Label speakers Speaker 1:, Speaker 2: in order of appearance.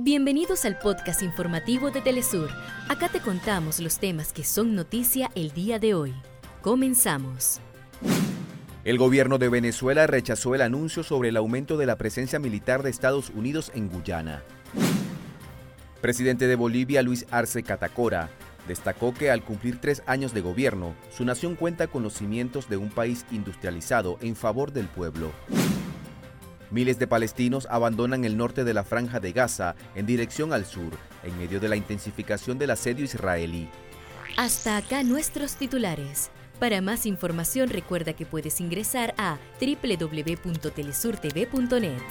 Speaker 1: Bienvenidos al podcast informativo de Telesur. Acá te contamos los temas que son noticia el día de hoy. Comenzamos.
Speaker 2: El gobierno de Venezuela rechazó el anuncio sobre el aumento de la presencia militar de Estados Unidos en Guyana. Presidente de Bolivia, Luis Arce Catacora, destacó que al cumplir tres años de gobierno, su nación cuenta con los cimientos de un país industrializado en favor del pueblo. Miles de palestinos abandonan el norte de la franja de Gaza en dirección al sur, en medio de la intensificación del asedio israelí.
Speaker 1: Hasta acá nuestros titulares. Para más información recuerda que puedes ingresar a www.telesurtv.net.